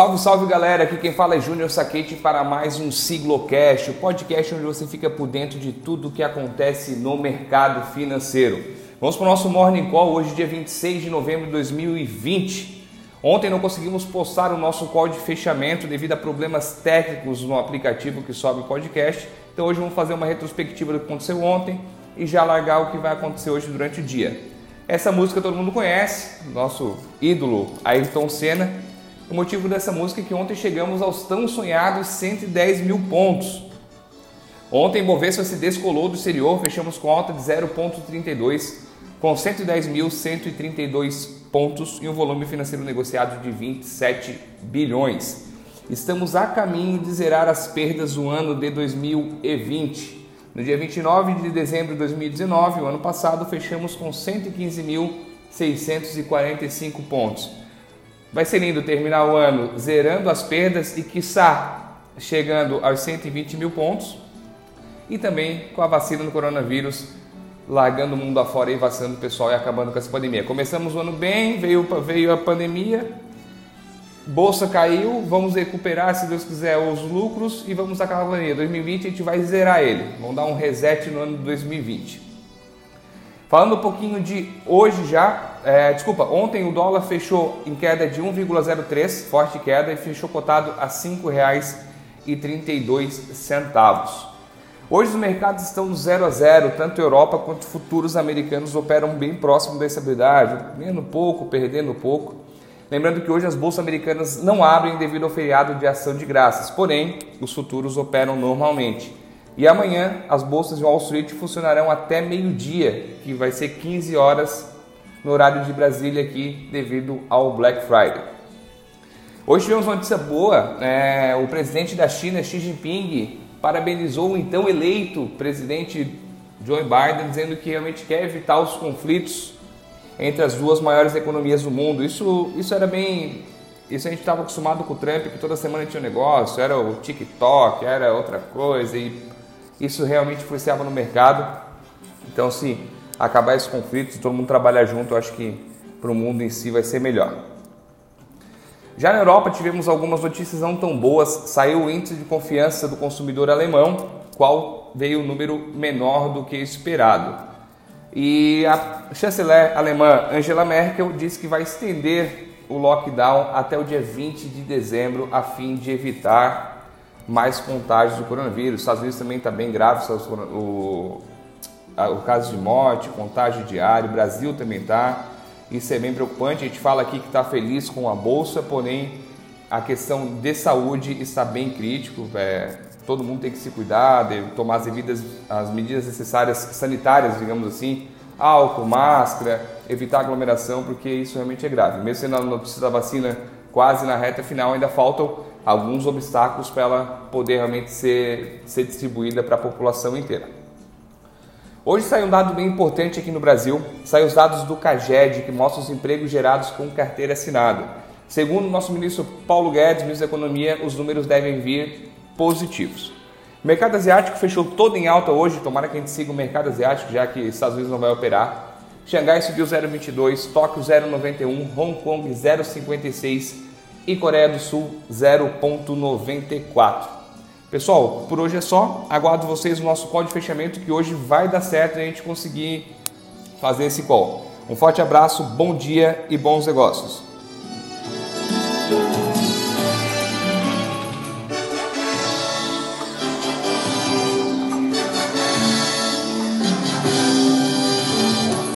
Salve, salve galera! Aqui quem fala é Júnior Saquete para mais um Siglocast, o podcast onde você fica por dentro de tudo o que acontece no mercado financeiro. Vamos para o nosso Morning Call, hoje, dia 26 de novembro de 2020. Ontem não conseguimos postar o nosso call de fechamento devido a problemas técnicos no aplicativo que sobe o podcast, então hoje vamos fazer uma retrospectiva do que aconteceu ontem e já largar o que vai acontecer hoje durante o dia. Essa música todo mundo conhece, nosso ídolo Ayrton Senna o motivo dessa música é que ontem chegamos aos tão sonhados 110 mil pontos. Ontem, Bovespa se descolou do exterior, fechamos com alta de 0,32, com 110.132 pontos e um volume financeiro negociado de 27 bilhões. Estamos a caminho de zerar as perdas do ano de 2020. No dia 29 de dezembro de 2019, o ano passado, fechamos com 115.645 pontos. Vai ser lindo terminar o ano zerando as perdas e, quiçá, chegando aos 120 mil pontos. E também com a vacina do coronavírus, largando o mundo afora e vacinando o pessoal e acabando com essa pandemia. Começamos o ano bem, veio, veio a pandemia, bolsa caiu, vamos recuperar, se Deus quiser, os lucros e vamos acabar a pandemia. 2020 a gente vai zerar ele, vamos dar um reset no ano de 2020. Falando um pouquinho de hoje já, é, desculpa, ontem o dólar fechou em queda de 1,03, forte queda, e fechou cotado a R$ 5,32. Hoje os mercados estão 0 a 0, tanto Europa quanto futuros americanos operam bem próximo da estabilidade, ganhando pouco, perdendo pouco. Lembrando que hoje as bolsas americanas não abrem devido ao feriado de ação de graças, porém os futuros operam normalmente. E amanhã as bolsas de Wall Street funcionarão até meio-dia, que vai ser 15 horas no horário de Brasília aqui, devido ao Black Friday. Hoje tivemos uma notícia boa: é, o presidente da China, Xi Jinping, parabenizou o então eleito presidente Joe Biden, dizendo que realmente quer evitar os conflitos entre as duas maiores economias do mundo. Isso, isso era bem. Isso a gente estava acostumado com o Trump, que toda semana tinha um negócio, era o TikTok, era outra coisa, e isso realmente influenciava no mercado. Então, se acabar esse conflito, se todo mundo trabalhar junto, eu acho que para o mundo em si vai ser melhor. Já na Europa tivemos algumas notícias não tão boas. Saiu o índice de confiança do consumidor alemão, qual veio o um número menor do que esperado. E a chanceler alemã Angela Merkel disse que vai estender o lockdown até o dia 20 de dezembro, a fim de evitar mais contágios do coronavírus. Os Estados Unidos também está bem grave o, o caso de morte, contágio diário. O Brasil também está. Isso é bem preocupante. A gente fala aqui que está feliz com a bolsa, porém a questão de saúde está bem crítico. É, todo mundo tem que se cuidar, tomar as medidas, as medidas necessárias sanitárias, digamos assim, álcool, máscara, evitar aglomeração, porque isso realmente é grave. Mesmo sendo a notícia da vacina quase na reta final, ainda faltam alguns obstáculos para ela poder realmente ser, ser distribuída para a população inteira. Hoje sai um dado bem importante aqui no Brasil, saem os dados do CAGED, que mostram os empregos gerados com carteira assinada. Segundo o nosso ministro Paulo Guedes, ministro da Economia, os números devem vir positivos. O mercado asiático fechou todo em alta hoje, tomara que a gente siga o mercado asiático, já que Estados Unidos não vai operar. Xangai subiu 0,22, Tóquio 0,91, Hong Kong 0,56, e Coreia do Sul 0,94. Pessoal, por hoje é só. Aguardo vocês no nosso call de fechamento que hoje vai dar certo a gente conseguir fazer esse call. Um forte abraço, bom dia e bons negócios.